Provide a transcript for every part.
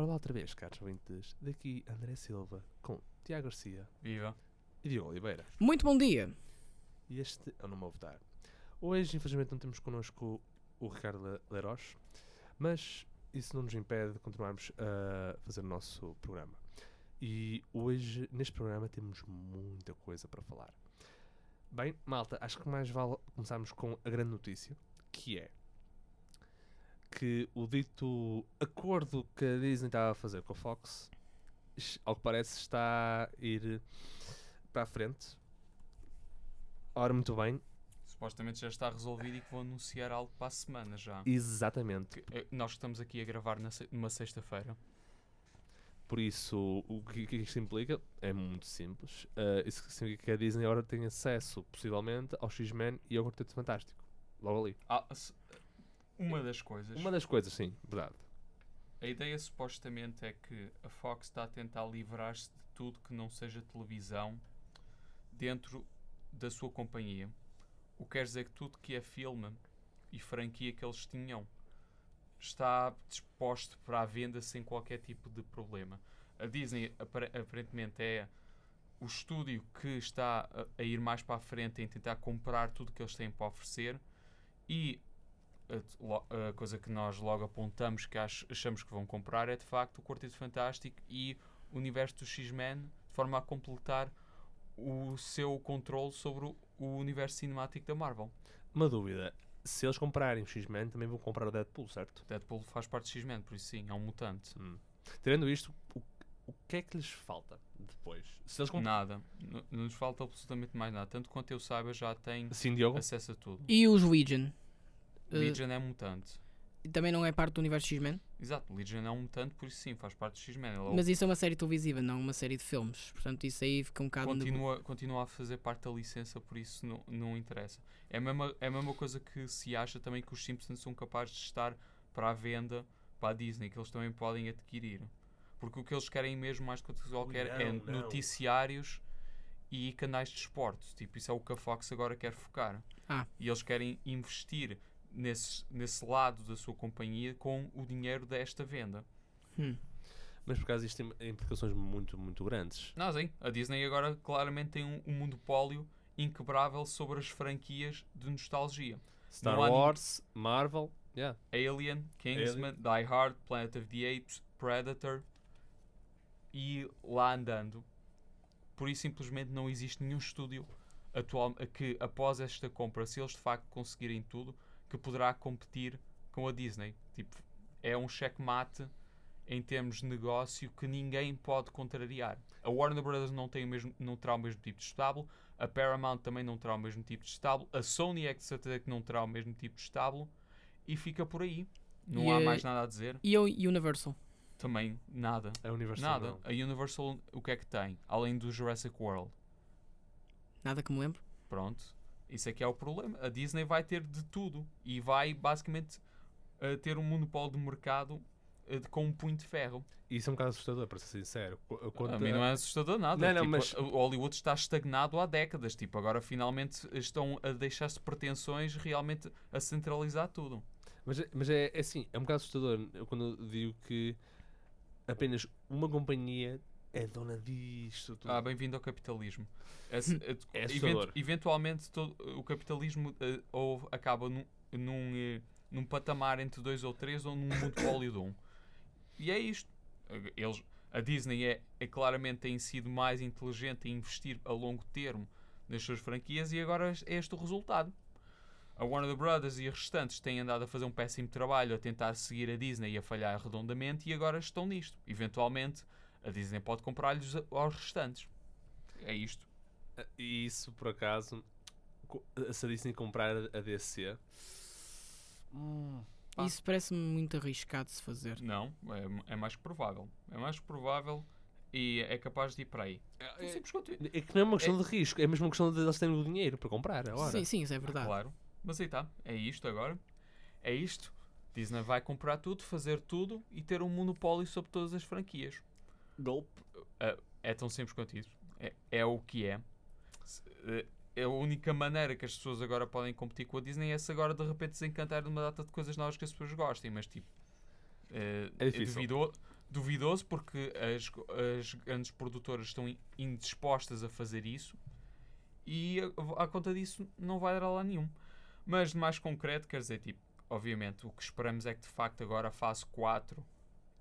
Ora lá outra vez, caros ouvintes. Daqui André Silva com Tiago Garcia Viva. e Diogo Oliveira. Muito bom dia. E este é o Não Me Votar. Hoje, infelizmente, não temos connosco o Ricardo Le- Leroz, mas isso não nos impede de continuarmos a fazer o nosso programa. E hoje, neste programa, temos muita coisa para falar. Bem, malta, acho que mais vale começarmos com a grande notícia, que é que o dito acordo que a Disney estava a fazer com a Fox, ao que parece, está a ir para a frente. Ora, muito bem, Supostamente já está resolvido e que vão anunciar algo para a semana já. exatamente. Que, eh, Nós estamos aqui a gravar na numa sexta-feira. Por isso, o que, que isto implica é muito simples. Uh, isso significa que a Disney agora tem acesso, possivelmente, ao X-Men e ao Quarteto Fantástico. Logo ali. Ah, uma das coisas. Uma das coisas, sim, verdade. A ideia supostamente é que a Fox está a tentar livrar-se de tudo que não seja televisão dentro da sua companhia. O que quer dizer que tudo que é filme e franquia que eles tinham está disposto para a venda sem qualquer tipo de problema. A Disney apare- aparentemente é o estúdio que está a, a ir mais para a frente em tentar comprar tudo que eles têm para oferecer e a, coisa que nós logo apontamos que ach- achamos que vão comprar é de facto o Quarteto Fantástico e o universo do X-Men de forma a completar o seu controle sobre o, universo cinemático da Marvel. Uma dúvida. Se eles comprarem o X-Men, também vão comprar o Deadpool, certo? Deadpool faz parte do X-Men, por isso sim, é um mutante. Hum. Tirando isto, o, o que é que lhes falta depois? Se eles comprarem... Nada. Não nos falta absolutamente mais nada. Tanto quanto eu saiba, já tem Sim, acesso a tudo. E os Legion? Uh, Legion é mutante. também não é parte do universo X-Men? Exato, Legion é um mutante, por isso sim, faz parte do X-Men. Ele é o- Mas isso é uma série televisiva, não uma série de filmes. Portanto, isso aí fica um bocado... continua, continua a fazer parte da licença, por isso não, não interessa. É a, mesma, é a mesma coisa que se acha também que os Simpsons são capazes de estar para a venda para a Disney, que eles também podem adquirir. Porque o que eles querem mesmo, mais do que qualquer, é não, não. noticiários e canais de esportes. Tipo, isso é o que a Fox agora quer focar. Ah. E eles querem investir nesse, nesse lado da sua companhia com o dinheiro desta venda. Hum. Mas por causa disto tem implicações muito, muito grandes. Não, sim. A Disney agora claramente tem um, um monopólio inquebrável sobre as franquias de nostalgia. Star ninguém- Wars, Marvel, yeah. Alien, Kingsman, Die Hard, Planet of the Apes, Predator e lá andando. Por isso simplesmente não existe nenhum estúdio atual que após esta compra, se eles de facto conseguirem tudo, que poderá competir com a Disney. Tipo, é um checkmate em termos de negócio que ninguém pode contrariar. A Warner Brothers não, tem o mesmo, não terá o mesmo tipo de estábulo, a Paramount também não terá o mesmo tipo de estábulo, a Sony é que de certeza que não terá o mesmo tipo de estábulo e fica por aí. Não E há a- mais nada a dizer. E o Universal? Também nada. É Universal. Nada. A Universal o que é que tem? Além do Jurassic World. Nada que me lembro. Pronto. Isso é que é o problema. A Disney vai ter de tudo e vai basicamente eh, ter um monopólio de mercado eh, de- com um punho de ferro. E isso é um bocado assustador, para ser sincero. Qu- quanto a mim não é assustador nada. Não, não, Tipo, mas- O Hollywood está estagnado há décadas. Tipo, agora finalmente estão a deixar-se pretensões realmente a centralizar tudo. Mas, é- mas é, é assim, é um bocado assustador quando eu digo que apenas uma companhia é dona disto tudo. Ah, bem-vindo ao capitalismo. Esse- eh, É event- assustador. eventualmente todo, o capitalismo eh, ou acaba num, num, eh, num patamar entre dois ou três ou num monopólio de um. E é isto. Eles, a Disney é, é claramente tem sido mais inteligente em investir a longo termo nas suas franquias e agora é este o resultado. A Warner Brothers e os restantes têm andado a fazer um péssimo trabalho a tentar seguir a Disney e a falhar redondamente e agora estão nisto. Eventualmente, a Disney pode comprar-lhes aos restantes. É isto. E isso, por acaso, co- se a Disney comprar a DC. Hum, Isso parece-me muito arriscado de se fazer. Não, é, é mais que provável. É mais que provável e é capaz de ir para aí. é, isso. é que não é uma questão de risco, é mesmo uma questão de eles terem o dinheiro para comprar agora. Sim, sim, isso é verdade. Claro. Mas aí está. É isto agora. É isto. Disney vai comprar tudo, fazer tudo e ter um monopólio sobre todas as franquias. Golpe. É, é tão simples quanto isso. É, é o que é. Se- é- É a única maneira que as pessoas agora podem competir com a Disney é se agora de repente desencantar de uma data de coisas novas que as pessoas gostem, mas tipo. eh, É. Duvido, duvidoso porque as, as grandes produtoras estão in- indispostas a fazer isso e a, à conta disso não vai dar a lá nenhum. Mas de mais concreto, quer dizer, tipo, obviamente, o que esperamos é que de facto agora a fase 4,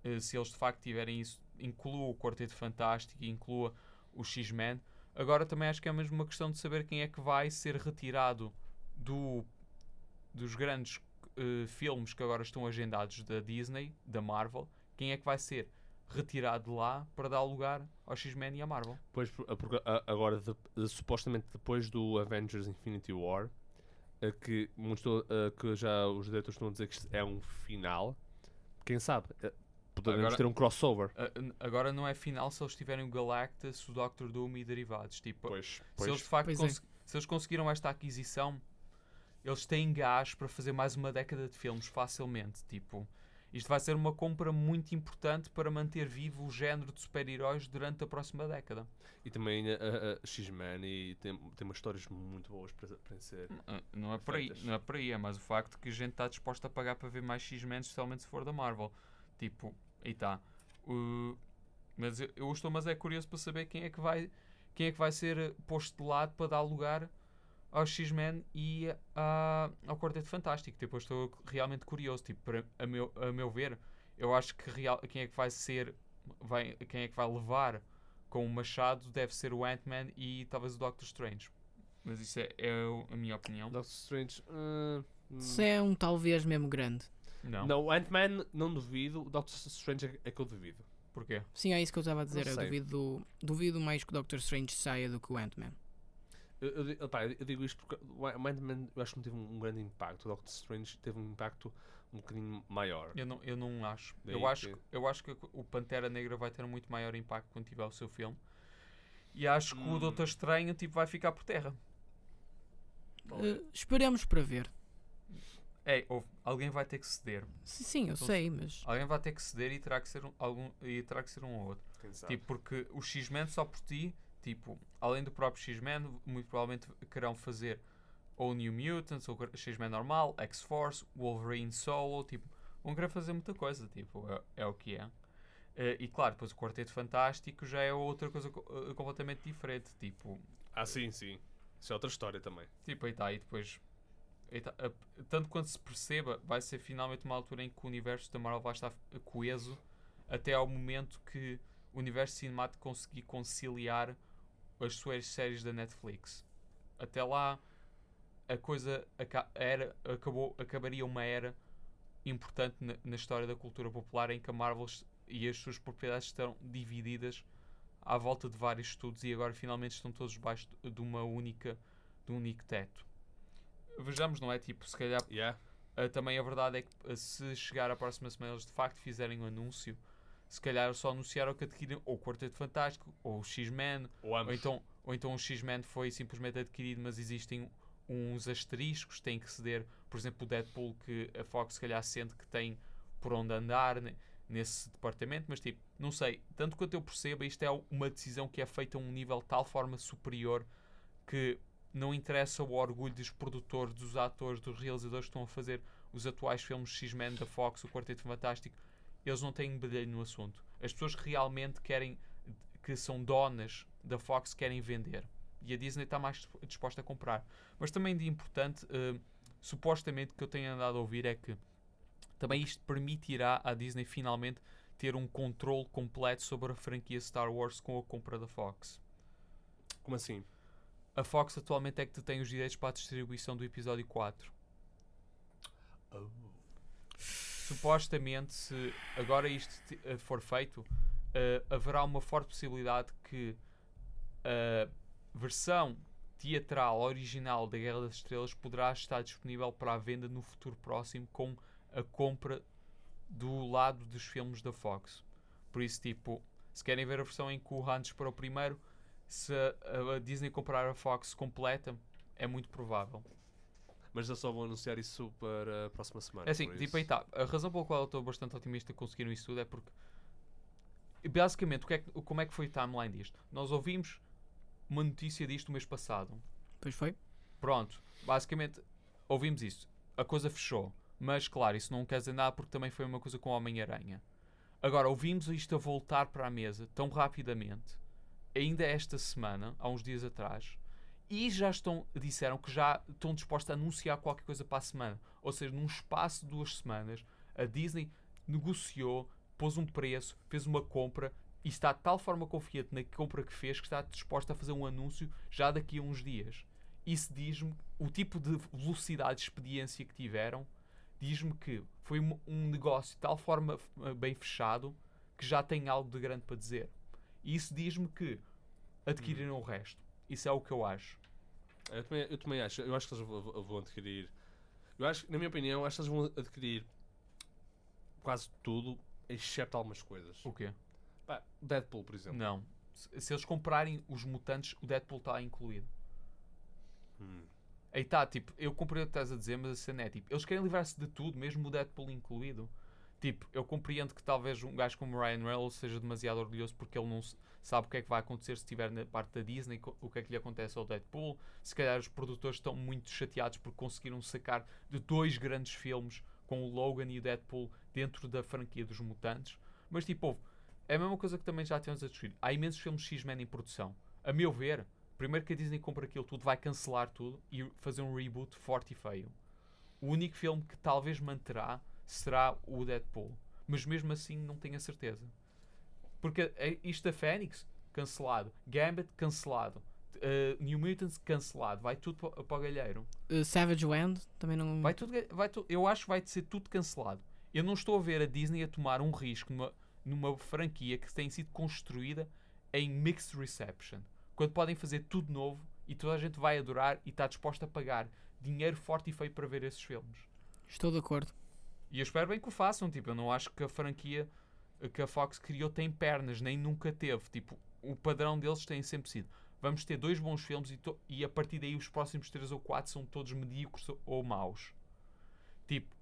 eh, se eles de facto tiverem isso, inclua o Quarteto Fantástico e inclua o X-Men. Agora também acho que é mesmo uma questão de saber quem é que vai ser retirado do, dos grandes eh, filmes que agora estão agendados da Disney, da Marvel, quem é que vai ser retirado de lá para dar lugar ao X-Men e à Marvel. Pois, agora, de- de- supostamente depois do Avengers Infinity War, eh, que, eh, que já os diretores estão a dizer que é um final, quem sabe? Eh, Poderemos Agora- ter um crossover. Agora não é final se eles tiverem o Galactus, o Doctor Doom e derivados. Tipo, Pois, se eles de facto Pois é. se eles conseguiram esta aquisição, eles têm gás para fazer mais uma década de filmes facilmente. Tipo, isto vai ser uma compra muito importante para manter vivo o género de super-heróis durante a próxima década. E também a, a- a X-Men e tem, tem umas histórias muito boas para, para ser. Ah, Não é por aí, não é por aí, é mais o facto que a gente está disposta a pagar para ver mais X-Men, especialmente se for da Marvel. Tipo, aí está. mas eu, eu estou mas é curioso para saber quem é que vai quem é que vai ser posto de lado para dar lugar ao X-Men e a, ao Quarteto Fantástico. Tipo, eu estou realmente curioso. Tipo, para, a, meu, a meu ver, eu acho que real, quem é que vai ser, vai, quem é que vai levar com o machado deve ser o Ant-Man e talvez o Doctor Strange. Mas isso é, é a minha opinião. Doctor Strange. ah, hum, Isso é um talvez mesmo grande. Não. Não, o Ant-Man não duvido, o Doctor Strange é, é que eu duvido. Porquê? Sim, é isso que eu estava a dizer. Eu duvido, duvido mais que o Doctor Strange saia do que o Ant-Man. Eu, eu, opá, eu digo isto porque o Ant-Man eu acho que não teve um, um grande impacto. O Doctor Strange teve um impacto um bocadinho maior. Eu não, eu não acho. Daí Eu acho, que- eu acho que o Pantera Negra vai ter um muito maior impacto quando tiver o seu filme. E acho que o Hum. Doutor Estranho tipo, vai ficar por terra. Eh, esperemos para ver. É, houve- alguém vai ter que ceder. Sim, sim, eu Então, sei, mas. Alguém vai ter que ceder e terá que ser um, algum, e terá que ser um ou outro. Tipo, porque o X-Men só por ti, tipo, além do próprio X-Men, muito provavelmente querão fazer ou New Mutants, ou X-Men normal, X-Force, Wolverine Solo, tipo, vão querer fazer muita coisa, tipo, é, é o que é. Eh, e claro, depois o Quarteto Fantástico já é outra coisa co- eh, completamente diferente, tipo, Ah, sim, sim. Isso é outra história também. tipo, aí está, e depois, tá, tanto quanto se perceba, vai ser finalmente uma altura em que o universo da Marvel vai estar coeso até ao momento que o universo cinemático conseguir conciliar as suas séries da Netflix. Até lá, a coisa era, acabou, acabaria uma era importante na, na história da cultura popular em que a Marvel e as suas propriedades estão divididas à volta de vários estudos e agora finalmente estão todos debaixo de de uma única de um único teto. Vejamos, não é? Tipo, se calhar Yeah. Uh, também a verdade é que uh, se chegar à próxima semana eles de facto fizerem um anúncio, se calhar só anunciaram que adquiriram ou o Quarteto Fantástico ou o X-Men, Ou ou então, ou então o X-Men foi simplesmente adquirido, mas existem uns asteriscos, tem que ceder, por exemplo, o Deadpool que a Fox se calhar sente que tem por onde andar ne- nesse departamento, mas tipo, não sei, tanto quanto eu percebo, isto é uma decisão que é feita a um nível de tal forma superior que não interessa o orgulho dos produtores, dos atores, dos realizadores que estão a fazer os atuais filmes X-Men da Fox, o Quarteto Fantástico, eles não têm bedelho no assunto. As pessoas que realmente querem, que são donas da Fox, querem vender. E a Disney está mais disposta a comprar. Mas também de importante, eh, supostamente, que eu tenho andado a ouvir é que também isto permitirá à Disney finalmente ter um controle completo sobre a franquia Star Wars com a compra da Fox. Como assim? A Fox atualmente é que detém os direitos para a distribuição do episódio 4. Oh. Supostamente, se agora isto eh, for feito, eh, haverá uma forte possibilidade que a versão teatral original da Guerra das Estrelas poderá estar disponível para a venda no futuro próximo com a compra do lado dos filmes da Fox. Por isso, tipo, se querem ver a versão em que o Han para o primeiro, se a, a Disney comprar a Fox completa, é muito provável. Mas eu só vou anunciar isso para a próxima semana. É assim, tipo aí tá. A razão pela qual eu estou bastante otimista que conseguiram isso tudo é porque basicamente o que é como é que foi o timeline disto? Nós ouvimos uma notícia disto no mês passado. Pois foi. Pronto, basicamente ouvimos isso. A coisa fechou. Mas claro, isso não quer dizer nada porque também foi uma coisa com o Homem-Aranha. Agora, ouvimos isto a voltar para a mesa tão rapidamente, ainda esta semana, há uns dias atrás, e já estão, disseram que já estão dispostos a anunciar qualquer coisa para a semana. Ou seja, num espaço de duas semanas, a Disney negociou, pôs um preço, fez uma compra e está de tal forma confiante na compra que fez que está disposta a fazer um anúncio já daqui a uns dias. Isso diz-me, o tipo de velocidade de expediência que tiveram, diz-me que foi um, negócio de tal forma uh, bem fechado que já tem algo de grande para dizer. Isso diz-me que adquiriram o resto. Isso é o que eu acho. Eu também, eu também acho. Eu acho que eles vão, adquirir. Eu acho, na minha opinião, acho que eles vão adquirir quase tudo, exceto algumas coisas. O quê? Pá, Deadpool, por exemplo. Não. Se, se eles comprarem os mutantes, o Deadpool está incluído. Hum. Aí está, tipo, eu compreendo o que estás a dizer, mas a cena é tipo, eles querem livrar-se de tudo, mesmo o Deadpool incluído. Tipo, eu compreendo que talvez um gajo como Ryan Reynolds seja demasiado orgulhoso porque ele não sabe o que é que vai acontecer se estiver na parte da Disney, o que é que lhe acontece ao Deadpool. Se calhar os produtores estão muito chateados porque conseguiram sacar de dois grandes filmes com o Logan e o Deadpool dentro da franquia dos mutantes. Mas tipo, ouve, é a mesma coisa que também já temos a discutir. Há imensos filmes X-Men em produção. A meu ver, primeiro que a Disney compra aquilo tudo, vai cancelar tudo e fazer um reboot forte e feio. O único filme que talvez manterá será o Deadpool. Mas mesmo assim não tenho a certeza. Porque é isto da Fênix, cancelado. Gambit, cancelado. Uh, New Mutants, cancelado. Vai tudo para, para o galheiro. Uh, Savage Land também não. Vai tudo, vai tu, eu acho que vai ser tudo cancelado. Eu não estou a ver a Disney a tomar um risco numa, numa franquia que tem sido construída em mixed reception. Quando podem fazer tudo novo e toda a gente vai adorar e está disposta a pagar dinheiro forte e feio para ver esses filmes. Estou de acordo. E eu espero bem que o façam. Tipo, eu não acho que a franquia que a Fox criou tem pernas, nem nunca teve. Tipo, o padrão deles tem sempre sido. Vamos ter dois bons filmes e, e a partir daí os próximos três ou quatro são todos medíocres ou maus. Tipo,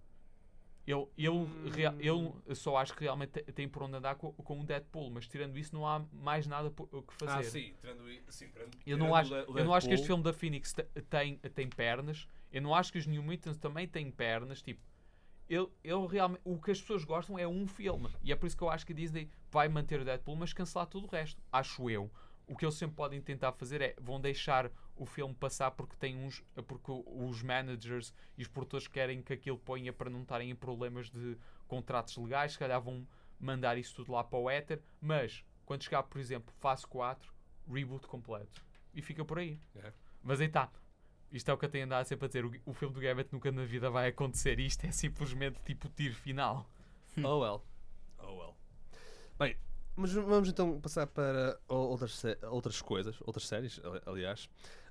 eu, eu, Hum. eu só acho que realmente tem por onde andar com, com o Deadpool, mas tirando isso não há mais nada por- o que fazer. Ah, sim, tirando, sim, tirando, Eu não, acho, eu não acho que este filme da Phoenix te- tem, tem pernas. Eu não acho que os New Mutants também têm pernas. Tipo, eu, eu realmente, o que as pessoas gostam é um filme. E é por isso que eu acho que a Disney vai manter o Deadpool, mas cancelar tudo o resto. Acho eu. O que eles sempre podem tentar fazer é vão deixar o filme passar porque tem uns porque os managers e os produtores querem que aquilo ponha para não estarem em problemas de contratos legais, se calhar vão mandar isso tudo lá para o éter, mas quando chegar, por exemplo, fase 4, reboot completo. E fica por aí. É. Mas aí está. Isto é o que eu tenho andado sempre a dizer. O, o filme do Gambit nunca na vida vai acontecer. Isto é simplesmente tipo o tiro final. Oh well. Oh well. Bem, mas vamos então passar para outras, outras coisas, outras séries, ali- aliás.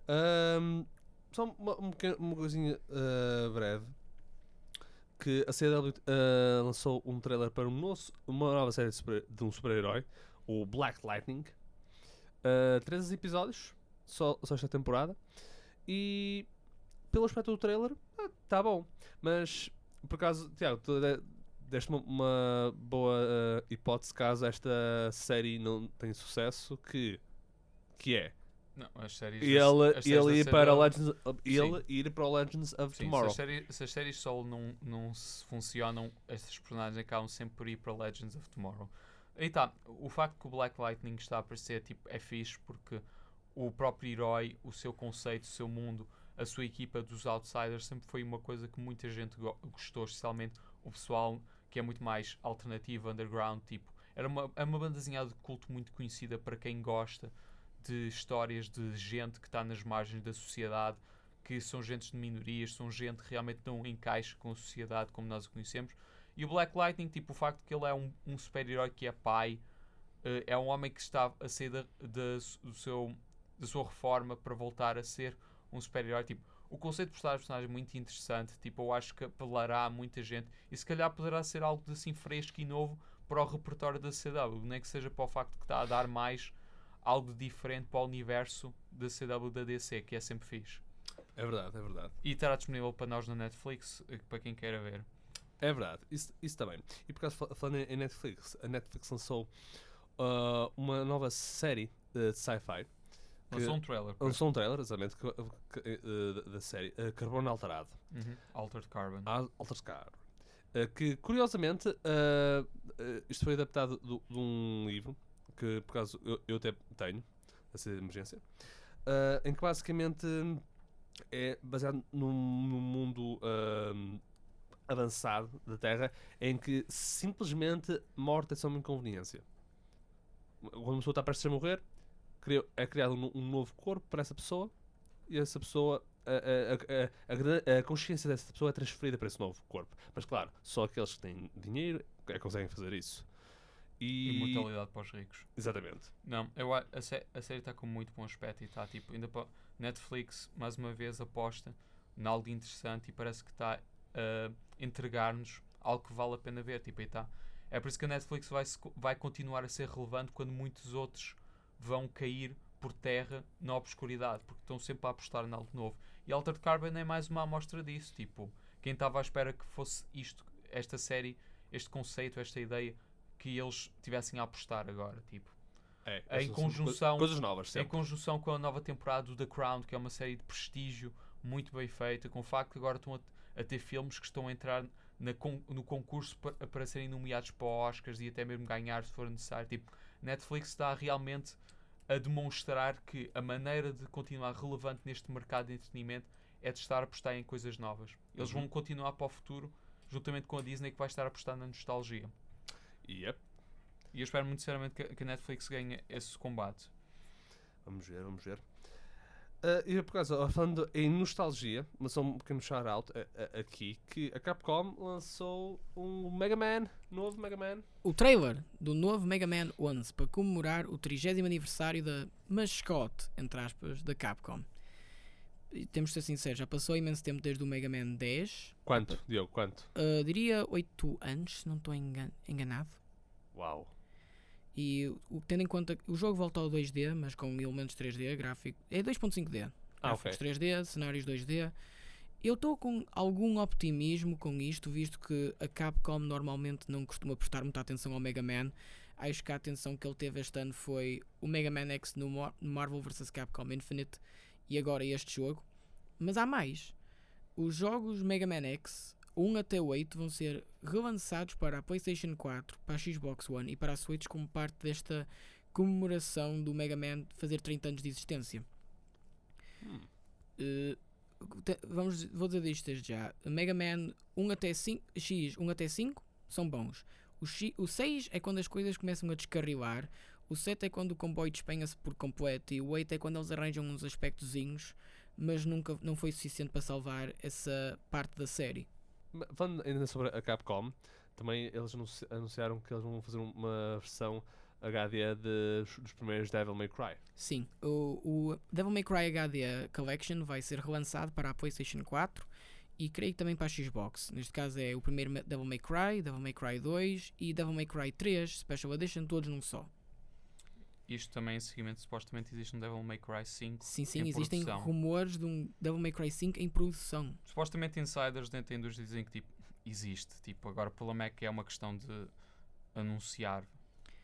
Ahm, só uma, uma, uma coisinha ah, breve. Que a CW ah, lançou um trailer para um nosso, uma nova série de, super- de um super-herói, o Black Lightning. Ah, três episódios, só, só esta temporada. E pelo aspecto do trailer, está bom. Mas por acaso, Tiago, tu de- deste uma, boa eh, hipótese caso esta série não tenha sucesso, que, que é Não, as séries. ele, as séries ele, ir para CW Legends, ele ir para o Legends of Sim, se Tomorrow. as, séries, se as séries solo não, não se funcionam, estes personagens acabam sempre por ir para Legends of Tomorrow. E tá, o facto que o Black Lightning está a aparecer tipo, é fixe porque o próprio herói, o seu conceito, o seu mundo, a sua equipa dos Outsiders sempre foi uma coisa que muita gente go- gostou, especialmente o pessoal que é muito mais alternativo, underground, tipo. Era uma, é uma bandazinha de culto muito conhecida para quem gosta de histórias de gente que está nas margens da sociedade que são gente de minorias, são gente que realmente não encaixa com a sociedade como nós a conhecemos. E o Black Lightning, tipo, o facto que ele é um, um super-herói que é pai, eh, é um homem que está a sair da, da, do seu, da sua reforma para voltar a ser um super-herói. Tipo, o conceito de personagem, personagem é muito interessante. Tipo, eu acho que apelará a muita gente e se calhar poderá ser algo de assim fresco e novo para o repertório da CW, nem que seja para o facto que está a dar mais algo diferente para o universo da CW da DC, que é sempre fixe. É verdade, é verdade. E estará disponível para nós na Netflix, eh, para quem queira ver. É verdade, isso, isso também. E por acaso, fal- falando em Netflix, a Netflix lançou ah, uma nova série eh, de sci-fi. Que- Lançou um trailer. Lançou um trailer, exatamente, que- que- eh, da- série eh, Carbono Alterado. Uhum. Altered Carbon. Al- Altered Carbon. Uh, que curiosamente uh, uh, isto foi adaptado do- de um livro que por acaso eu, eu até tenho, essa emergência, uh, em que basicamente é baseado num, num mundo avançado da Terra em que simplesmente morte é só uma inconveniência. Quando uma pessoa está prestes a morrer, é criado um, no- novo corpo para essa pessoa e essa pessoa. A, a- a- a consciência dessa pessoa é transferida para esse novo corpo. Mas claro, só aqueles que têm dinheiro é que conseguem fazer isso. E. Imortalidade para os ricos. Exatamente. Não, eu, a, sé- a série está com muito bom aspecto e está tipo, ainda para Netflix mais uma vez aposta em algo interessante e parece que está a entregar-nos algo que vale a pena ver. Tipo, aí tá. É por isso que a Netflix vai, vai continuar a ser relevante quando muitos outros vão cair por terra na obscuridade, porque estão sempre a apostar em algo novo. E Altered Carbon é mais uma amostra disso. Tipo, quem estava à espera que fosse isto, esta série, este conceito, esta ideia, que eles tivessem a apostar agora. Tipo, É, Em conjunção- Coisas novas, em sempre. conjunção com a nova temporada do The Crown, que é uma série de prestígio muito bem feita, com o facto que agora estão a, a ter filmes que estão a entrar na no concurso pa- para, serem nomeados para Oscars e até mesmo ganhar se for necessário. Tipo, Netflix está realmente a demonstrar que a maneira de continuar relevante neste mercado de entretenimento é de estar a apostar em coisas novas. Eles Uhum. vão continuar para o futuro, juntamente com a Disney, que vai estar a apostar na nostalgia. Yep. E eu espero muito sinceramente que, que a Netflix ganhe esse combate. Vamos ver, vamos ver. Ah, e por causa, falando em nostalgia, mas só um pequeno shout-out a- a- aqui, que a Capcom lançou um Mega Man, novo Mega Man. O trailer do novo Mega Man 11 para comemorar o 30 aniversário da mascote, entre aspas, da Capcom. E temos de ser sinceros, já passou imenso tempo desde o Mega Man 10. Quanto, Diogo, quanto? Uh, diria 8 anos, se não estou engan- enganado. Uau. E o, tendo em conta que o jogo volta ao 2D, mas com elementos 3D, gráfico. É 2.5D. Ah, ok. Gráficos 3D, cenários 2D. Eu estou com algum optimismo com isto, visto que a Capcom normalmente não costuma prestar muita atenção ao Mega Man. Acho que a atenção que ele teve este ano foi o Mega Man X no Mar- Marvel vs Capcom Infinite e agora este jogo. Mas há mais. Os jogos Mega Man X 1 até 8 vão ser relançados para a PlayStation 4, para a Xbox One e para a Switch como parte desta comemoração do Mega Man fazer 30 anos de existência. Hum. Uh, vamos, vou dizer isto desde já. Mega Man 1 até 5, X 1 até 5 são bons. O, X, o 6 é quando as coisas começam a descarrilar. O 7 é quando o comboio despenha-se por completo. E o 8 é quando eles arranjam uns aspectozinhos, mas nunca não foi suficiente para salvar essa parte da série. Falando ainda sobre a Capcom, também eles anunci- anunciaram que eles vão fazer uma versão HD de- dos primeiros Devil May Cry. Sim, o, o Devil May Cry HD Collection vai ser relançado para a PlayStation 4 e creio que também para a Xbox. Neste caso é o primeiro Devil May Cry, Devil May Cry 2 e Devil May Cry 3 Special Edition, todos num só. Isto também em seguimento, supostamente existe um Devil May Cry 5. Sim, sim, Em existem produção. rumores de um Devil May Cry 5 em produção. Supostamente insiders dentro da indústria dizem que tipo, existe. Tipo, agora o problema é uma questão de anunciar.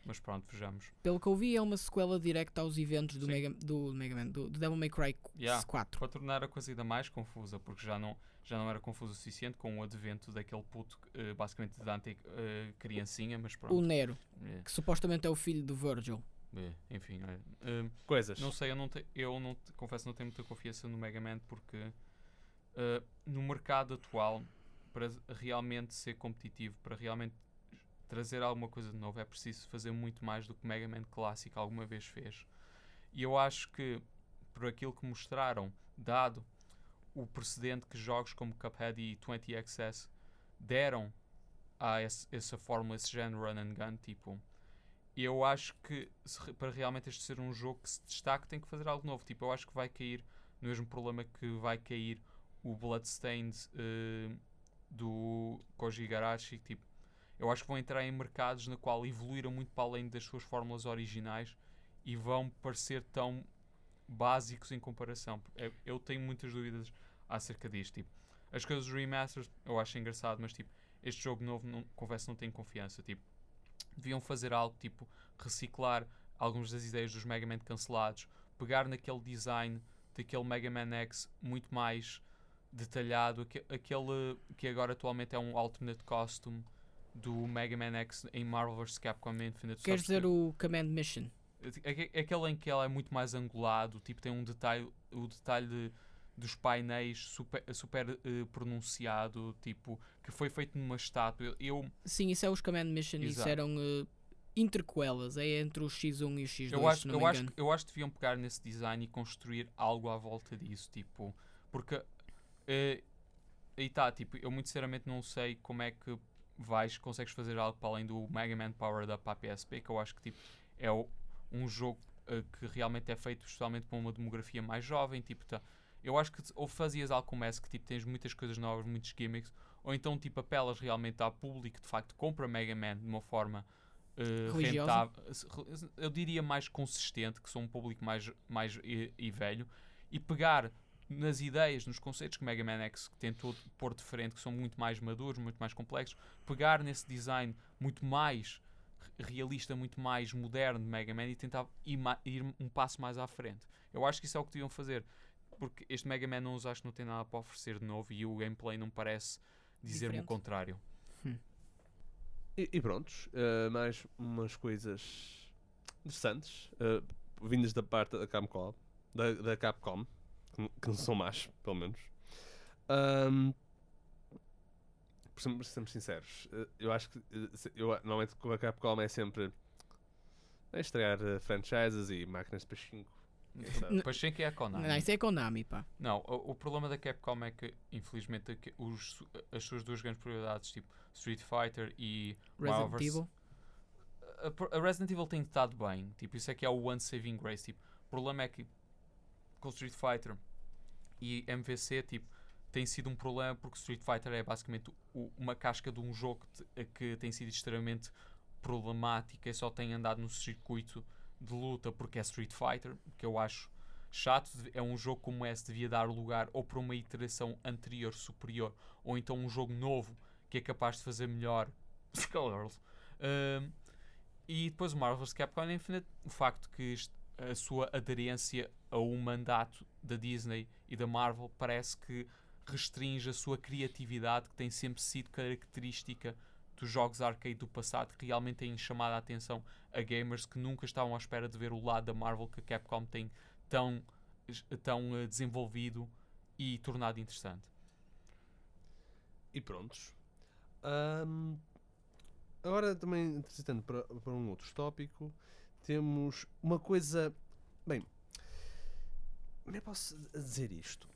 Mas pronto, vejamos. Pelo que eu vi, é uma sequela direta aos eventos do Sim. Mega, do, Mega Man, do, do Devil May Cry Yeah. 4. Para tornar a coisa ainda mais confusa, porque já não, já não era confuso o suficiente com o advento daquele puto, eh, basicamente de Dante eh, criancinha, mas O pronto. Nero, É, que supostamente é o filho do Virgil. É, enfim. Eh, Coisas. Não sei, eu não, te, eu não te- confesso não tenho muita confiança no Mega Man porque uh, no mercado atual, para realmente ser competitivo, para realmente trazer alguma coisa de novo, é preciso fazer muito mais do que o Mega Man clássico alguma vez fez. E eu acho que, por aquilo que mostraram, dado o precedente que jogos como Cuphead e 20XS deram a esse- essa fórmula, esse género run and gun, tipo, eu acho que se para realmente este ser um jogo que se destaque tem que fazer algo novo. Tipo, eu acho que vai cair no mesmo problema que vai cair o Bloodstained eh, do Koji Igarashi. Tipo, eu acho que vão entrar em mercados na qual evoluíram muito para além das suas fórmulas originais e vão parecer tão básicos em comparação. Eu, eu tenho muitas dúvidas acerca disto. Tipo, as coisas dos remasters eu acho engraçado, mas tipo, este jogo novo, não, confesso, não tenho confiança. Tipo, deviam fazer algo tipo reciclar algumas das ideias dos Mega Man cancelados, pegar naquele design daquele Mega Man X muito mais detalhado, aque- aquele que agora atualmente é um alternate costume do Mega Man X em Marvel vs Capcom Infinite. Queres dizer que- o Command Mission? Aque- Aquele em que ela é muito mais angulado, tipo, tem um detalhe, o detalhe de- dos painéis super, super eh, pronunciado, tipo, que foi feito numa estátua. Eu, Sim, isso é os Command Mission. Isso Exato. eram eh, interquelas. É entre o X1 e o X2, eu, acho, eu, acho, eu acho que deviam pegar nesse design e construir algo à volta disso, tipo, porque eh, aí está, tipo, eu muito sinceramente não sei como é que vais, consegues fazer algo para além do Mega Man Power Up para a PSP, que eu acho que tipo, é o- um jogo que realmente é feito especialmente para uma demografia mais jovem, tipo, tá, eu acho que ou fazias algo como esse, que tipo, tens muitas coisas novas, muitos gimmicks, ou então tipo, apelas realmente ao público que de facto compra Mega Man de uma forma Religiosa? rentável, eu diria mais consistente, que são um público mais, mais e, e velho, e pegar nas ideias, nos conceitos que Mega Man X tentou pôr de frente, que são muito mais maduros, muito mais complexos, pegar nesse design muito mais re- realista, muito mais moderno de Mega Man e tentar ir, ir um passo mais à frente. Eu acho que isso é o que deviam fazer, porque este Mega Man não os acho que não tem nada para oferecer de novo e o gameplay não parece dizer-me o contrário. E, e prontos, eh, mais umas coisas interessantes, eh, vindas da parte da Capcom, da, da Capcom, que, não são más, pelo menos. Ahm, por ser- sermos sinceros, eh, eu acho que eu, normalmente com a Capcom é sempre a estrear franchises e máquinas para 5. Sem que é a Konami. Não, isso é Konami, pá. Não, o, o problema da Capcom é que, infelizmente, a que- os, as suas duas grandes prioridades, tipo Street Fighter e Resident Marvel Evil. a, a Resident Evil tem estado bem, tipo, isso é que é o One Saving Grace. Tipo, o problema é que com Street Fighter e MVC, tipo, tem sido um problema porque Street Fighter é basicamente o- uma casca de um jogo que, que tem sido extremamente problemática e só tem andado no circuito de luta porque é Street Fighter, que eu acho chato. É um jogo como esse devia dar lugar ou para uma iteração anterior, superior, ou então um jogo novo que é capaz de fazer melhor. Um, e depois o Marvel vs. Capcom Infinite, o facto que a sua aderência a um mandato da Disney e da Marvel parece que restringe a sua criatividade, que tem sempre sido característica dos jogos arcade do passado, que realmente têm chamado a atenção a gamers que nunca estavam à espera de ver o lado da Marvel que a Capcom tem tão, tão eh, desenvolvido e tornado interessante. E prontos. Ahm, agora também, transitando para, para um outro tópico, temos uma coisa. Bem, como é que posso dizer isto?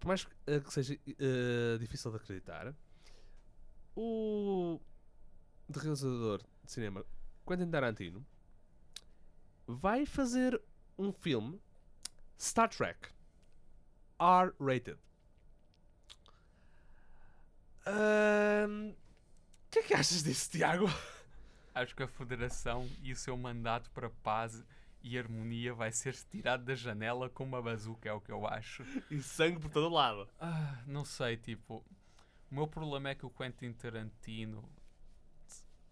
Por mais que, eh, seja eh, difícil de acreditar, o de realizador de cinema Quentin Tarantino vai fazer um filme Star Trek R-rated. O que é que achas disso, Tiago? Acho que a Federação e o seu mandato para paz e harmonia vai ser tirado da janela com uma bazuca, é o que eu acho. E sangue por todo lado. Ah, não sei, tipo. O meu problema é que o Quentin Tarantino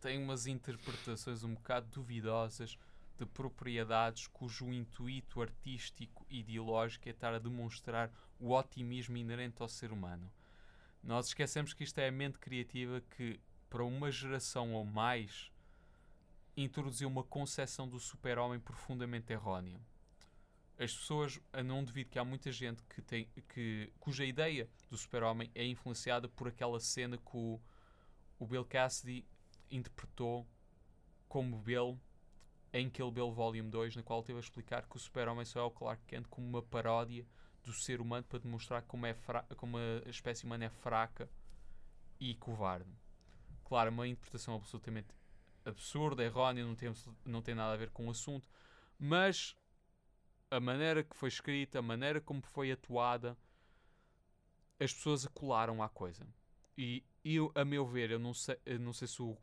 tem umas interpretações um bocado duvidosas de propriedades cujo intuito artístico e ideológico é estar a demonstrar o otimismo inerente ao ser humano. Nós esquecemos que isto é a mente criativa que, para uma geração ou mais, introduziu uma concepção do super-homem profundamente errónea. As pessoas, não duvido que há muita gente que tem, que, cuja ideia do super-homem é influenciada por aquela cena que o, o Bill Cassidy interpretou como Bill em Kill Bill Volume 2, na qual teve a explicar que o super-homem só é o Clark Kent como uma paródia do ser humano para demonstrar como, é como a espécie humana é fraca e covarde. Claro, uma interpretação absolutamente absurda, errónea, não tem, não tem nada a ver com o assunto, mas a maneira que foi escrita, a maneira como foi atuada, as pessoas acolaram à coisa. E eu, a meu ver, eu não sei, eu não sei se o,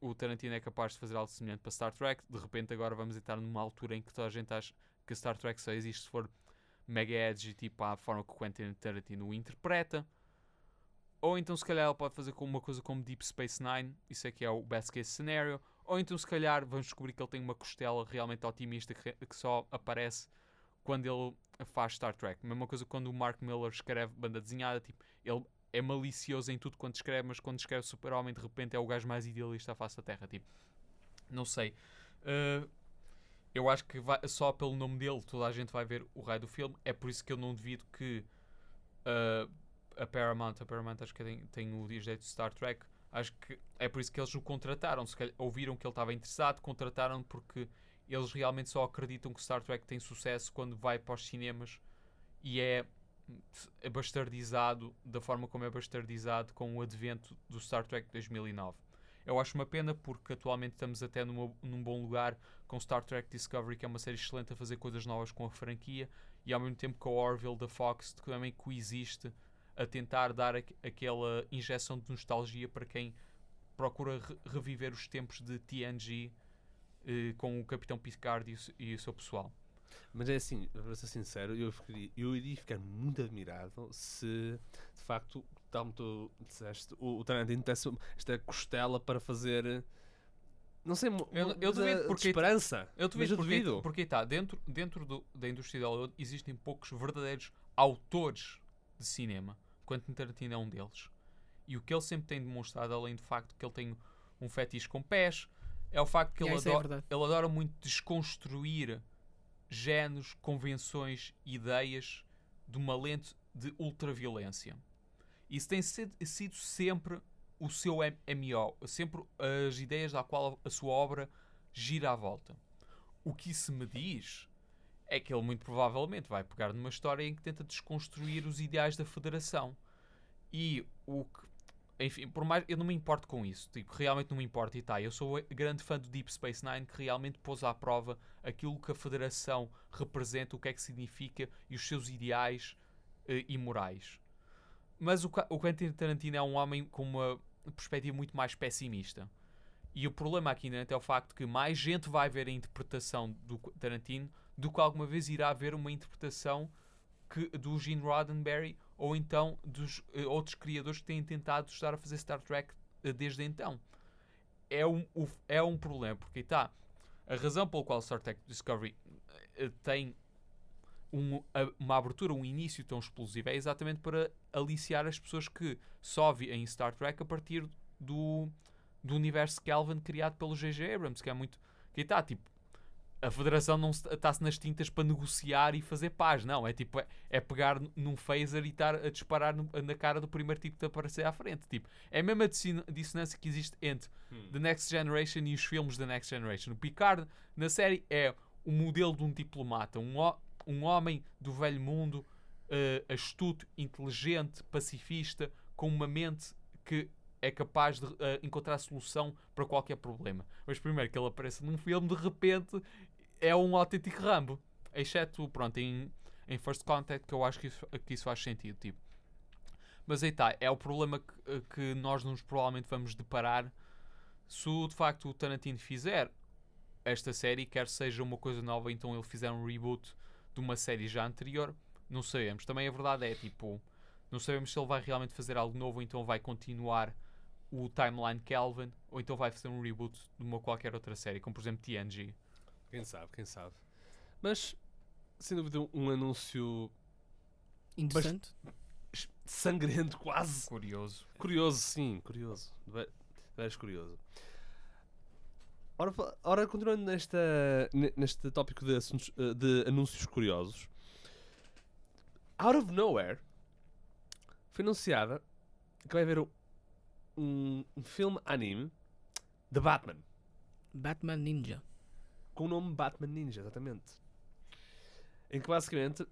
o Tarantino é capaz de fazer algo semelhante para Star Trek. De repente, agora vamos entrar numa altura em que toda a gente acha que Star Trek só existe se for mega edgy, tipo a forma que o Quentin Tarantino o interpreta. Ou então, se calhar, ele pode fazer uma coisa como Deep Space Nine, isso é que é o best case scenario. Ou então, se calhar, vamos descobrir que ele tem uma costela realmente otimista que, que só aparece quando ele faz Star Trek. Mesma coisa quando o Mark Miller escreve banda desenhada, tipo, ele é malicioso em tudo quando escreve, mas quando escreve Super-Homem, de repente é o gajo mais idealista à face da Terra. Tipo, não sei. Uh, eu acho que vai, só pelo nome dele toda a gente vai ver o raio do filme. É por isso que eu não devido que uh, a Paramount, a Paramount acho que tem, tem o direito de Star Trek. Acho que é por isso que eles o contrataram. Se calhar, ouviram que ele estava interessado, contrataram porque eles realmente só acreditam que Star Trek tem sucesso quando vai para os cinemas e é, bastardizado da forma como é bastardizado com o advento do Star Trek 2009. Eu acho uma pena porque atualmente estamos até numa, num bom lugar com Star Trek Discovery, que é uma série excelente a fazer coisas novas com a franquia, e ao mesmo tempo com a Orville da Fox, que também coexiste a tentar dar aquela injeção de nostalgia para quem procura re reviver os tempos de TNG eh, com o Capitão Picard e o, e o seu pessoal. Mas é assim, para ser sincero, eu, ficaria, eu iria ficar muito admirado se de facto tal tu disseste, o, o Tarantino tem esta costela para fazer. Não sei, eu, eu duvido porque esperança. Eu duvido, eu porque, duvido. porque está dentro, dentro do, da indústria de Hollywood existem poucos verdadeiros autores de cinema. Quentin Tarantino é um deles. E o que ele sempre tem demonstrado, além do facto que ele tem um fetiche com pés, é o facto que ele, é adora, é ele adora muito desconstruir géneros, convenções, ideias de uma lente de ultraviolência. Isso tem sido, sido sempre o seu MO, sempre as ideias da qual a sua obra gira à volta. O que isso me diz é que ele muito provavelmente vai pegar numa história em que tenta desconstruir os ideais da Federação. E o que. Enfim, por mais. Eu não me importo com isso. Tipo, realmente não me importa. E tá, eu sou grande fã do Deep Space Nine que realmente pôs à prova aquilo que a Federação representa, o que é que significa e os seus ideais uh, e morais. Mas o, o Quentin Tarantino é um homem com uma perspectiva muito mais pessimista. E o problema aqui né, é o facto que mais gente vai ver a interpretação do Tarantino do que alguma vez irá ver uma interpretação que, do Gene Roddenberry ou então dos uh, outros criadores que têm tentado estar a fazer Star Trek uh, desde então. É um, é um problema, porque está a razão pela qual Star Trek Discovery uh, tem um, uma abertura, um início tão explosivo, é exatamente para aliciar as pessoas que só em Star Trek a partir do, do universo Kelvin criado pelo J.J. Abrams, que é muito. que está tipo. A Federação não está-se nas tintas para negociar e fazer paz, não. É tipo, é, é pegar num phaser e estar a disparar no, na cara do primeiro tipo que te aparecer à frente. Tipo, é a mesma dissonância que existe entre hum. The Next Generation e os filmes da Next Generation. O Picard, na série, é o modelo de um diplomata, um, um homem do velho mundo, uh, astuto, inteligente, pacifista, com uma mente que é capaz de uh, encontrar solução para qualquer problema. Mas primeiro que ele aparece num filme, de repente é um autêntico Rambo. Exceto, pronto, em, em First Contact, que eu acho que isso, que isso faz sentido. Tipo. Mas aí está, é o problema que, eh, que nós nos provavelmente vamos deparar se de facto o Tarantino fizer esta série, quer seja uma coisa nova, então ele fizer um reboot de uma série já anterior, não sabemos. Também a verdade é, tipo, não sabemos se ele vai realmente fazer algo novo então vai continuar o timeline Kelvin ou então vai fazer um reboot de uma qualquer outra série, como por exemplo TNG. Quem sabe, quem sabe. Mas, sem dúvida, um anúncio interessante, sangrento quase. Curioso. Curioso, sim, curioso. Vejo curioso. Ora, ora continuando nesta, neste tópico de, assuntos, eh, de anúncios curiosos, out of nowhere foi anunciada que vai haver um, um filme anime de Batman. Batman Ninja. Com o nome Batman Ninja, exatamente. Em que basicamente,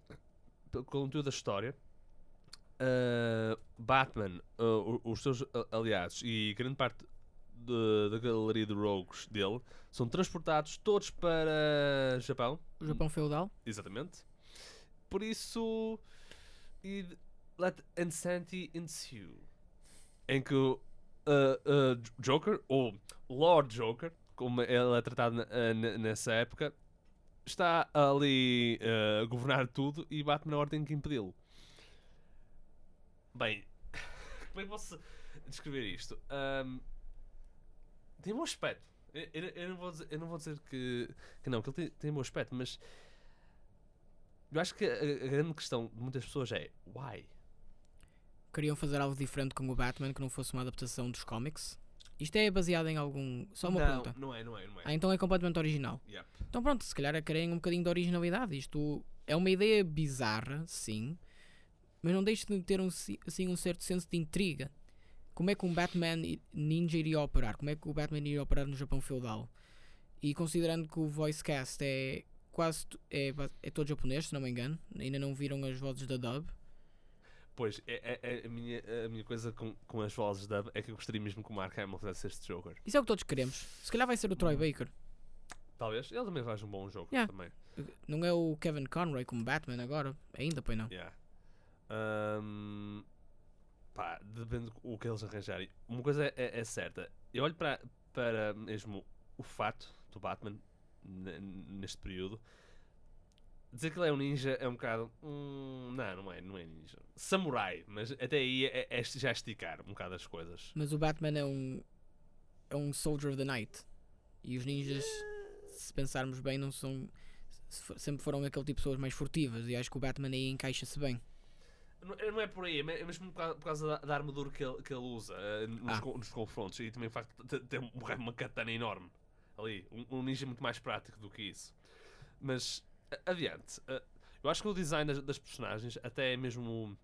pelo conteúdo da história, uh, Batman, uh, os seus aliados e grande parte da galeria de rogues dele são transportados todos para Japão. O Japão feudal. Exatamente. Por isso. E let insanity ensue. Em que uh, uh, Joker, ou Lord Joker, como ele é tratado uh, nessa época, está ali a governar tudo e bate na ordem que impedi-lo. Bem, como é que posso descrever isto? Um, tem bom aspecto. Eu, eu, eu, não, vou dizer, eu não vou dizer que, que não, que ele tem, tem bom aspecto, mas Eu acho que a, a grande questão de muitas pessoas é why? Queriam fazer algo diferente com o Batman que não fosse uma adaptação dos cómics. Isto é baseado em algum. Só uma não, pergunta. não é, não é, não é. Ah, então é completamente original. Yep. Então pronto, se calhar querem um bocadinho de originalidade. Isto é uma ideia bizarra, sim, mas não deixa de ter um, assim, um certo senso de intriga. Como é que um Batman ninja iria operar? Como é que o Batman iria operar no Japão feudal? E considerando que o voice cast é quase é, é todo japonês, se não me engano, ainda não viram as vozes da dub. Pois, é, é- é a, minha, a minha coisa com, com as vozes dub é que eu gostaria mesmo que o Mark Hamill fizesse este Joker. Isso é o que todos queremos. Se calhar vai ser o Troy Baker. Talvez. Ele também faz um bom jogo Yeah. também. Não é o Kevin Conroy como Batman agora? Ainda, pois não. Yeah. Ahm, pá, depende do que eles arranjarem. Uma coisa é, é certa. Eu olho para, para mesmo o fato do Batman neste período. Dizer que ele é um ninja é um bocado. hum, não, não é, não é ninja. Samurai, mas até aí é, é já esticar um bocado as coisas. Mas o Batman é um é um Soldier of the Night. E os ninjas, se pensarmos bem, não são sempre foram aquele tipo de pessoas mais furtivas e acho que o Batman aí encaixa-se bem. Não, não é por aí, é é mesmo por causa, da, da armadura que ele, que ele usa eh, nos, Ah. co- nos confrontos e também o facto de ter um- uma katana enorme ali. Um, um ninja muito mais prático do que isso. Mas adiante, eu acho que o design das, das personagens, até mesmo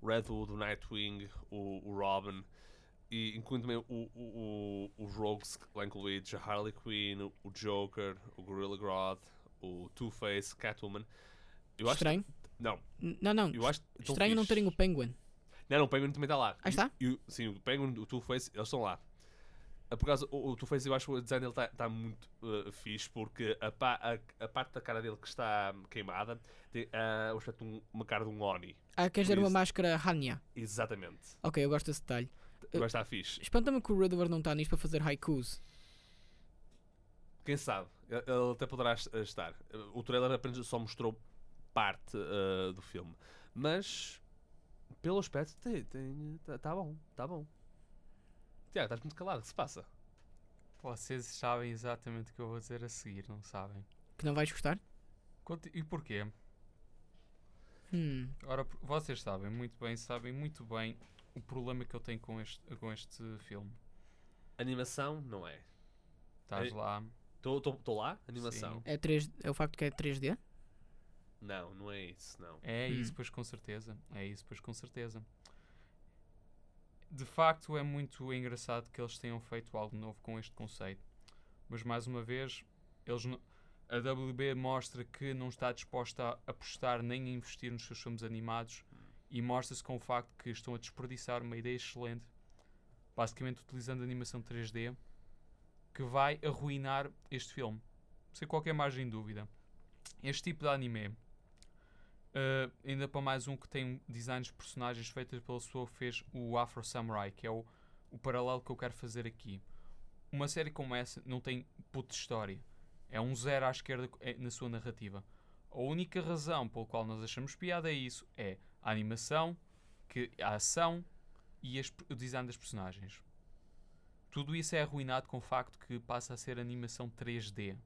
o Redwood, o Nightwing, o, o Robin, e incluindo também o, o, o, os Rogues lá incluídos, a Harley Quinn, o, Joker, o Gorilla Grodd, o Two-Face, Catwoman. Eu Estranho? não, N- Não, não. eu acho Estranho não terem o Penguin. Não, não, o Penguin também está lá. Ah, está? E sim, o Penguin, o Two-Face, eles estão lá. Ah, Por causa, o, o Two-Face, eu acho que o design dele está muito uh, fixe, porque a, pa- a- a parte da cara dele que está queimada tem ah, o aspecto de um- uma cara de um Oni. Ah, queres ter uma máscara Hanya? Exatamente. Ok, eu gosto desse detalhe. Que está fixe. Espanta-me que o Riddler não está nisto para fazer haikus. Quem sabe? Ele até poderá es- estar. O trailer apenas só mostrou parte ah, do filme. Mas, pelo aspecto, está tá bom. Está bom. Tiago, estás muito calado. O que se passa? Vocês sabem exatamente o que eu vou dizer a seguir, não sabem? Que não vais gostar? Conti- E porquê? Hum. Ora, por- vocês sabem muito bem, sabem muito bem o problema que eu tenho com este, com este filme. Animação, não é. Estás É- lá, Estou lá? Animação? É, 3, é o facto que é 3D? Não, não é isso, não. É Hum. isso, pois com certeza. É isso, pois com certeza. De facto, é muito engraçado que eles tenham feito algo novo com este conceito. Mas mais uma vez, eles a WB mostra que não está disposta a apostar nem a investir nos seus filmes animados e mostra-se com o facto que estão a desperdiçar uma ideia excelente, basicamente utilizando animação 3D, que vai arruinar este filme, sem qualquer margem de dúvida. Este tipo de anime Uh, ainda para mais um que tem designs de personagens feitas pela pessoa que fez o Afro Samurai, que é o, o paralelo que eu quero fazer aqui. Uma série como essa não tem puto de história. É um zero à esquerda eh, na sua narrativa. A única razão pela qual nós achamos piada é isso: é a animação, que, a ação e as- o design das personagens. Tudo isso é arruinado com o facto que passa a ser animação 3D.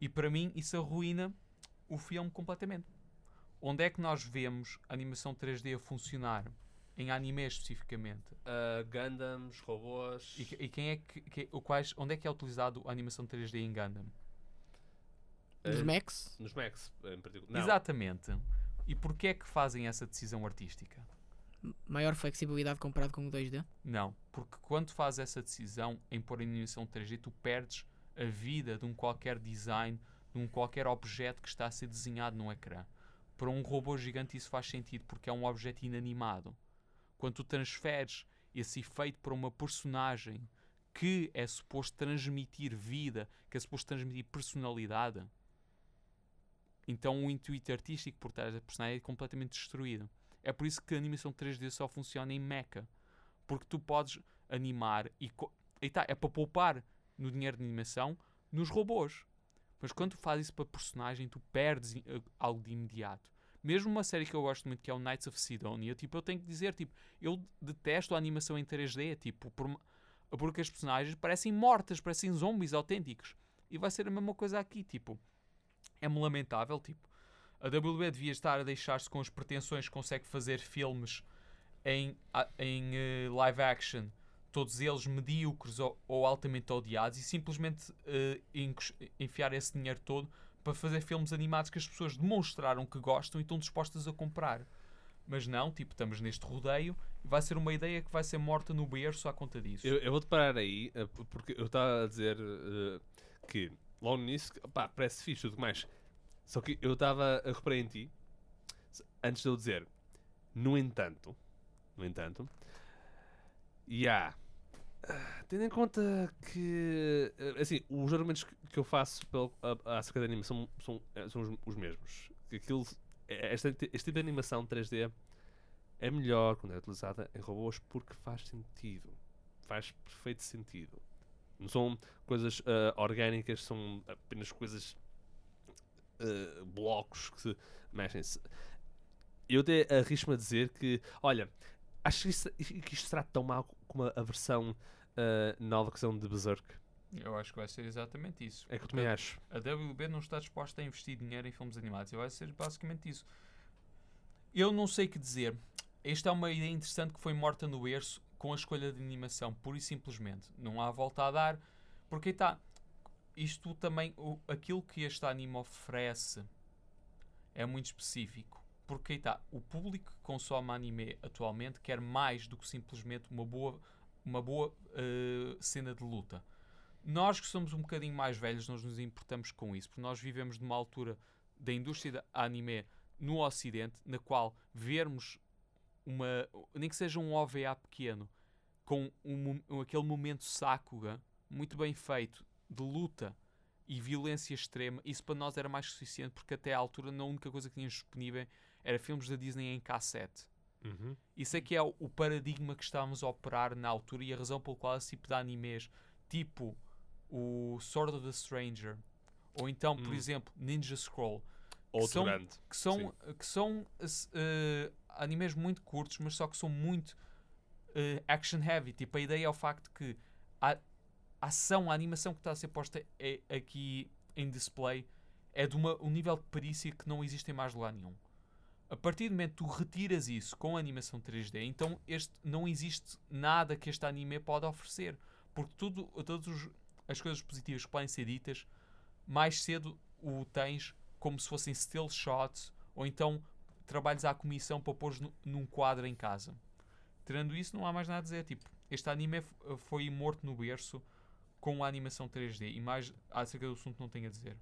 E para mim isso arruina o filme completamente. Onde é que nós vemos a animação 3D a funcionar? Em anime especificamente. Uh, Gundams, robôs. E, e quem é que, que- o quais, onde é que é utilizado a animação 3D em Gundam? Nos uh, Max? Nos Max, em particular. Não, Exatamente. E porquê é que fazem essa decisão artística? Maior flexibilidade comparado com o 2D? Não, porque quando fazes essa decisão em pôr animação 3D, tu perdes a vida de um qualquer design, de um qualquer objeto que está a ser desenhado no ecrã. Para um robô gigante isso faz sentido porque é um objeto inanimado. Quando tu transferes esse efeito para uma personagem que é suposto transmitir vida, que é suposto transmitir personalidade, então o intuito artístico por trás da personagem é completamente destruído. É por isso que a animação 3D só funciona em mecha. Porque tu podes animar e, e tá, é para poupar no dinheiro de animação nos robôs. Mas quando tu fazes isso para personagem, tu perdes eh, algo de imediato. Mesmo uma série que eu gosto muito, que é o Knights of Sidonia, tipo, eu tenho que dizer, tipo, eu detesto a animação em 3D, tipo, por porque as personagens parecem mortas, parecem zombies autênticos. E vai ser a mesma coisa aqui, tipo, é-me lamentável, tipo, A WB devia estar a deixar-se com as pretensões que consegue fazer filmes em, em eh, live action, todos eles medíocres ou, ou altamente odiados, e simplesmente encos- enfiar esse dinheiro todo para fazer filmes animados que as pessoas demonstraram que gostam e estão dispostas a comprar. Mas não, tipo, estamos neste rodeio e vai ser uma ideia que vai ser morta no berço à conta disso. Eu, eu vou-te parar aí, eh, porque eu estava a dizer eh, que logo nisso, pá, parece fixe tudo mais. Só que eu estava a reparar em ti, antes de eu dizer, no entanto, no entanto, e há, ah, tendo em conta que, eh, assim, os argumentos que, eu faço pelo, a- acerca da animação são, eh, são os, os mesmos. Aquilo, eh, este, este tipo de animação 3D é melhor quando é utilizada em robôs porque faz sentido. Faz perfeito sentido. Não são coisas ah, orgânicas, são apenas coisas. ah, blocos que se mexem-se. Eu até arrisco-me a dizer que, olha, acho que isto, que isto será tão mau como a, versão ah, nova que são de Berserk. Eu acho que vai ser exatamente isso. É que eu também acho. A WB não está disposta a investir dinheiro em filmes animados. Vai ser basicamente isso. Eu não sei o que dizer. Esta é uma ideia interessante que foi morta no berço com a escolha de animação, pura e simplesmente. Não há volta a dar. Porque está. Isto também, o, aquilo que este anime oferece é muito específico. Porque aí está. O público que consome anime atualmente quer mais do que simplesmente uma boa, uma boa eh, cena de luta nós que somos um bocadinho mais velhos, nós nos importamos com isso, porque nós vivemos numa altura da indústria da anime no Ocidente, na qual vermos uma, nem que seja um OVA pequeno, com um, mo- aquele momento Sakuga, muito bem feito, de luta e violência extrema, isso para nós era mais suficiente, porque até à altura a única coisa que tínhamos disponível era filmes da Disney em cassete. Uhum. Isso é que é o, paradigma que estávamos a operar na altura e a razão pelo qual esse tipo de animes, tipo o Sword of the Stranger, ou então, por Hum. exemplo, Ninja Scroll, Outro são- grande. que são, que são eh, animes muito curtos, mas só que são muito eh, action heavy. Tipo, a ideia é o facto que a, ação, a animação que está a ser posta é- aqui em display é de uma, um nível de perícia que não existe em mais lugar nenhum. A partir do momento que tu retiras isso com animação 3D, então este, não existe nada que este anime pode oferecer. Porque tudo, todas as coisas positivas que podem ser ditas, mais cedo o tens como se fossem still shots ou então trabalhos à comissão para pôr num quadro em casa. Tirando isso, não há mais nada a dizer. Tipo, este anime foi morto no berço com a animação 3D e mais acerca do assunto não tenho a dizer.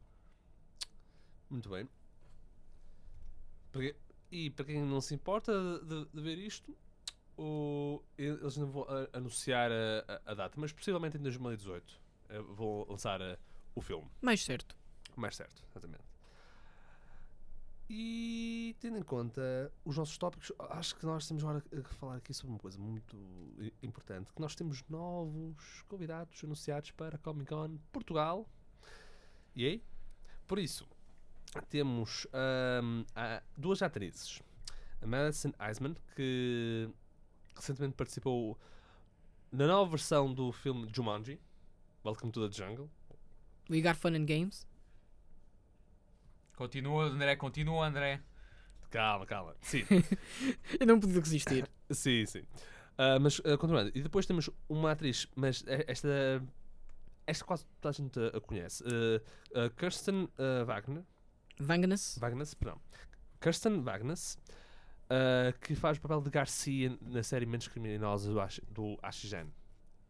Muito bem. E para quem não se importa de, de ver isto, o- eles não vão a- anunciar a, a- a data, mas possivelmente em 2018 eh, vão lançar eh, o filme. Mais certo. Mais certo, exatamente. E tendo em conta os nossos tópicos, acho que nós temos agora a falar aqui sobre uma coisa muito importante, que nós temos novos convidados anunciados para a Comic Con Portugal. E aí? Por isso, temos a- duas atrizes. A Madison Eisman, que recentemente participou na nova versão do filme Jumanji, Welcome to the Jungle. We got fun and games. Continua, André, continua, André. Calma, calma. Sim, Eu não pude resistir. sim, sim. Ah, mas ah, continuando, e depois temos uma atriz, mas eh, esta, esta quase toda a gente a conhece. Ah, Kirsten Wagner, Vanganus. Wagner, perdão. Kirsten Wagner, ah, que faz o papel de Garcia na série Mentes Criminosas do, Ash, do.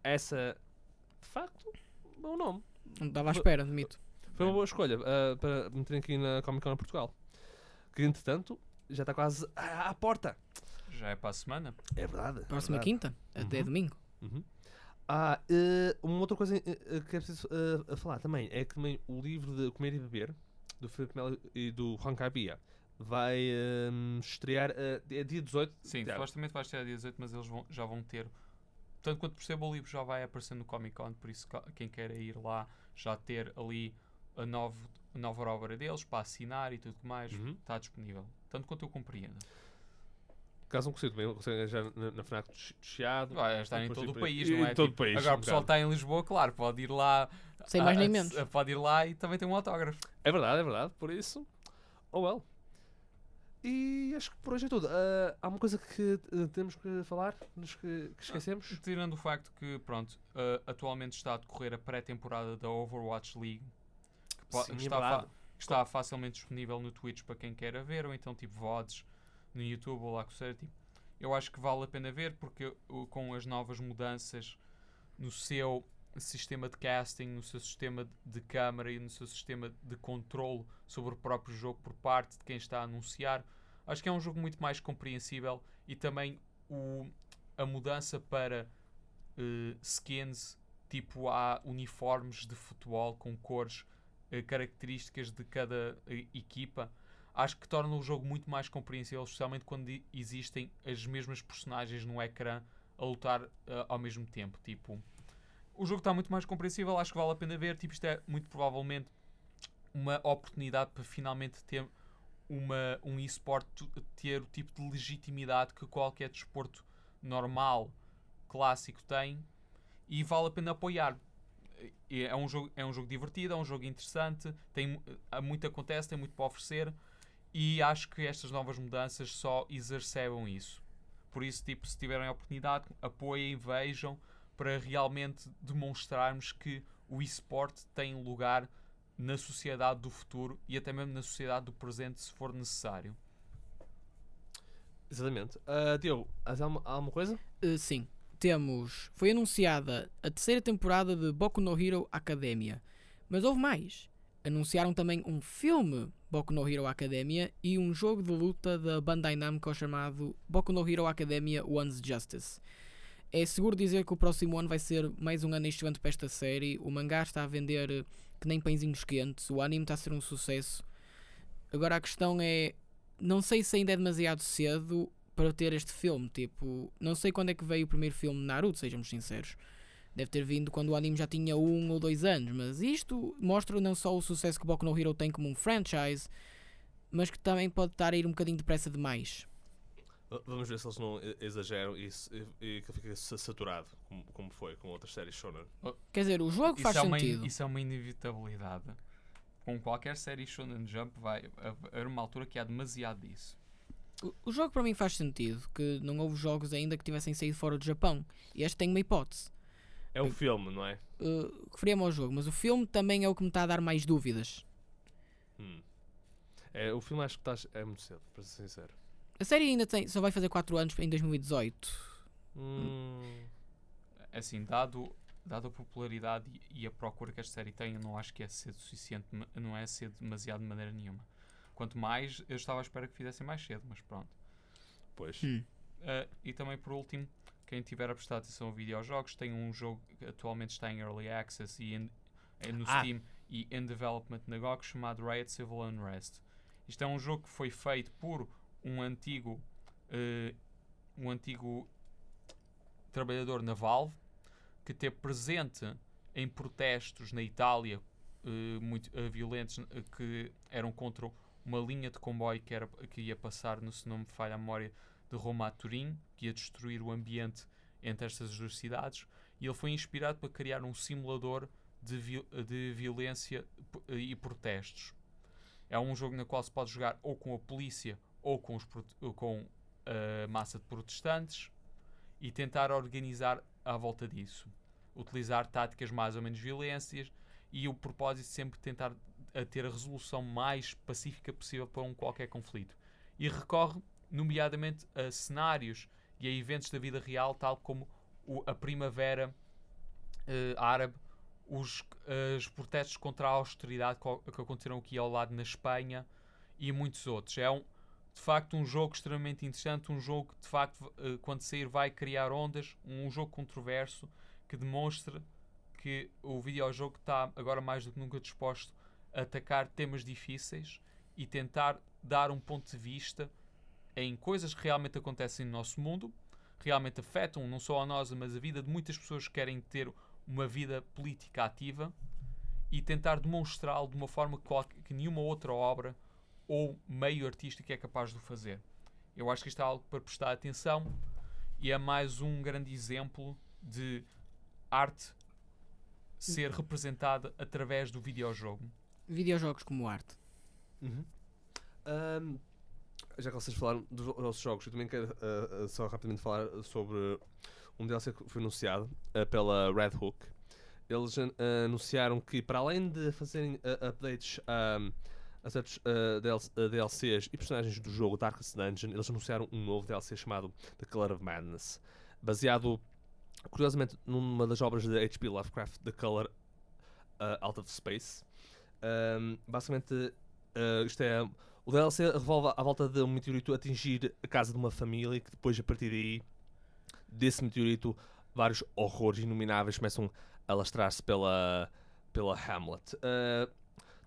Essa, de facto, bom nome. Não estava à espera, admito. Foi uma boa escolha ah, para meter aqui na Comic Con Portugal. Que entretanto já está quase à, à porta. Já é para a semana. É verdade. é Próxima verdade. quinta, até Uhum. domingo. Uhum. Ah, eh, uma outra coisa eh, eh, que é preciso eh, a falar também é que também o livro de Comer e Beber do Filipe Melo e do Juan Cabia vai ehm, estrear eh, é dia 18 Sim, supostamente vai a dia 18, mas eles vão- já vão ter. Tanto quanto percebo, o livro já vai aparecer no Comic Con, por isso quem quer ir lá já ter ali a, novo, a nova obra deles para assinar e tudo mais, Uhum. está disponível. Tanto quanto eu compreendo. Caso não consiga também já na, na FNAC de Chiado. Vai estar em todo o país, em não é? todo Tipo, o país, Agora um o pessoal está em Lisboa, claro, pode ir lá. Sem mais nem menos. Pode ir lá e também tem um autógrafo. É verdade, é verdade. Por isso, oh well. E acho que por hoje é tudo. Ah, há uma coisa que eh, temos que falar, nos que, que esquecemos. Tirando o facto que, pronto, uh, atualmente está a decorrer a pré-temporada da Overwatch League, que, Sim, é está, fa- que está facilmente disponível no Twitch para quem queira ver, ou então tipo VODs no YouTube ou lá que. Tipo, eu acho que vale a pena ver porque uh, com as novas mudanças no seu sistema de casting, no seu sistema de câmara e no seu sistema de controle sobre o próprio jogo por parte de quem está a anunciar, acho que é um jogo muito mais compreensível e também o, a mudança para eh, skins, tipo há uniformes de futebol com cores eh, características de cada eh, equipa, acho que torna o jogo muito mais compreensível, especialmente quando existem as mesmas personagens no ecrã a lutar eh, ao mesmo tempo. Tipo, o jogo está muito mais compreensível, acho que vale a pena ver. Tipo, isto é muito provavelmente uma oportunidade para finalmente ter uma, um eSport tu- ter o tipo de legitimidade que qualquer desporto normal, clássico tem e vale a pena apoiar. É um jogo, é um jogo divertido, é um jogo interessante, tem, há muito acontece, tem muito para oferecer e acho que estas novas mudanças só exacerbam isso. Por isso, tipo, se tiverem a oportunidade, apoiem, vejam, para realmente demonstrarmos que o eSport tem lugar na sociedade do futuro e até mesmo na sociedade do presente, se for necessário. Exatamente. Ah, Diogo, há alguma, há alguma coisa? Uh, sim, temos. Foi anunciada a terceira temporada de Boku no Hero Academia. Mas houve mais. Anunciaram também um filme Boku no Hero Academia e um jogo de luta da Bandai Namco chamado Boku no Hero Academia One's Justice. É seguro dizer que o próximo ano vai ser mais um ano excelente para esta série. O mangá está a vender eh, que nem pãezinhos quentes, o anime está a ser um sucesso. Agora a questão é: não sei se ainda é demasiado cedo para ter este filme. Tipo, não sei quando é que veio o primeiro filme de Naruto, sejamos sinceros. Deve ter vindo quando o anime já tinha um ou dois anos, mas isto mostra não só o sucesso que Boku no Hero tem como um franchise, mas que também pode estar a ir um bocadinho depressa demais. Vamos ver se eles não exageram e, e que fica sa- saturado, como, como foi com outras séries Shonen. Quer dizer, o jogo faz é uma, sentido. isso é uma inevitabilidade. Com qualquer série Shonen Jump vai haver uma altura que há demasiado disso. O, o jogo para mim faz sentido, que não houve jogos ainda que tivessem saído fora do Japão. E este tem uma hipótese. É um filme, não é? Uh, Referia-me ao jogo, mas o filme também é o que me está a dar mais dúvidas. Hum. É, o filme acho que estás, é muito cedo, para ser sincero. A série ainda tem, só vai fazer 4 anos em 2018. Hum. Assim, dado, dado a popularidade e, a procura que esta série tem, eu não acho que é cedo suficiente, não é cedo demasiado de maneira nenhuma. Quanto mais, eu estava à espera que fizessem mais cedo, mas pronto. Pois. Hum. Uh, e também por último, quem tiver a prestar atenção a videojogos, tem um jogo que atualmente está em Early Access e in- é no Ah. Steam e in development na GOG chamado Riot Civil Unrest. Isto é um jogo que foi feito por um antigo uh, um antigo trabalhador na Valve que esteve presente em protestos na Itália uh, muito uh, violentos que eram contra uma linha de comboio que, era, que ia passar, no, se não me falha a memória, de Roma a Turim, que ia destruir o ambiente entre estas duas cidades, e ele foi inspirado para criar um simulador de, vi- de violência e protestos. É um jogo no qual se pode jogar ou com a polícia ou com, com a massa de protestantes e tentar organizar à volta disso. Utilizar táticas mais ou menos violências e o propósito sempre tentar a ter a resolução mais pacífica possível para um qualquer conflito. E recorre, nomeadamente, a cenários e a eventos da vida real, tal como o- a Primavera eh, Árabe, os, os protestos contra a austeridade que aconteceram aqui ao lado na Espanha e muitos outros. É um, de facto um jogo extremamente interessante, um jogo que de facto eh, quando sair vai criar ondas, um jogo controverso que demonstra que o videojogo está agora mais do que nunca disposto a atacar temas difíceis e tentar dar um ponto de vista em coisas que realmente acontecem no nosso mundo, realmente afetam não só a nós, mas a vida de muitas pessoas que querem ter uma vida política ativa e tentar demonstrá-lo de uma forma que, nenhuma outra obra ou meio artístico é capaz de o fazer. Eu acho que isto é algo para prestar atenção e é mais um grande exemplo de arte ser representada através do videojogo. Videojogos como arte. Uhum. Ahm, já que vocês falaram dos nossos jogos, eu também quero uh, uh, só rapidamente falar sobre um DLC que foi anunciado uh, pela Red Hook. Eles anunciaram que, para além de fazerem updates a certos DLC, DLCs e personagens do jogo Darkest Dungeon, eles anunciaram um novo DLC chamado The Color of Madness, baseado, curiosamente, numa das obras de H.P. Lovecraft, The Color Out of Space. Um, basicamente, isto é. O DLC revolve à volta de um meteorito atingir a casa de uma família que depois, a partir daí, desse meteorito, vários horrores inomináveis começam a lastrar-se pela, pela Hamlet. Uh,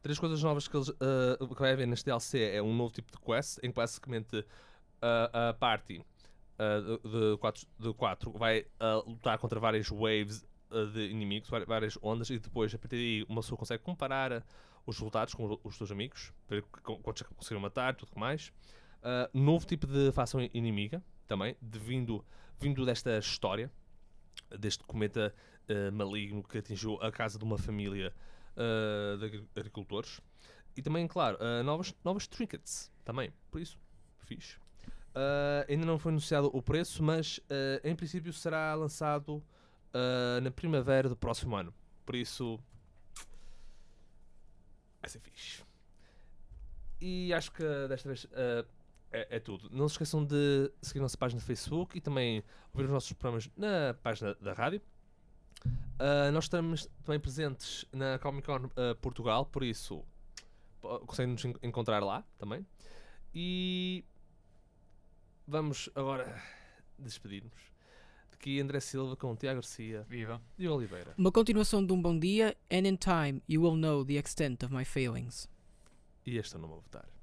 três coisas novas que, eles, uh, que vai haver neste DLC é um novo tipo de quest, em que basicamente uh, a party uh, de, de, quatro, de quatro vai uh, lutar contra várias waves de inimigos, várias ondas, e depois a partir daí uma pessoa consegue comparar os resultados com os seus amigos, ver qu- quantos é conseguiram matar, tudo mais. Uh, novo tipo de facção inimiga também, de vindo, vindo desta história, deste cometa uh, maligno que atingiu a casa de uma família uh, de agri- agricultores. E também, claro, novas, novas trinkets também, por isso, fixe. Ainda não foi anunciado o preço, mas em princípio será lançado na primavera do próximo ano. Por isso, vai ser fixe. E acho que desta vez uh, é, é tudo. Não se esqueçam de seguir a nossa página no Facebook e também ouvir os nossos programas na página da rádio. Uh, nós estamos também presentes na Comic Con uh, Portugal, por isso conseguem nos en- encontrar lá também. E vamos agora despedir-nos. Aqui André Silva com Tiago Garcia Viva. e Oliveira. Uma continuação de um bom dia, and in time you will know the extent of my failings. E este é o nome a votar.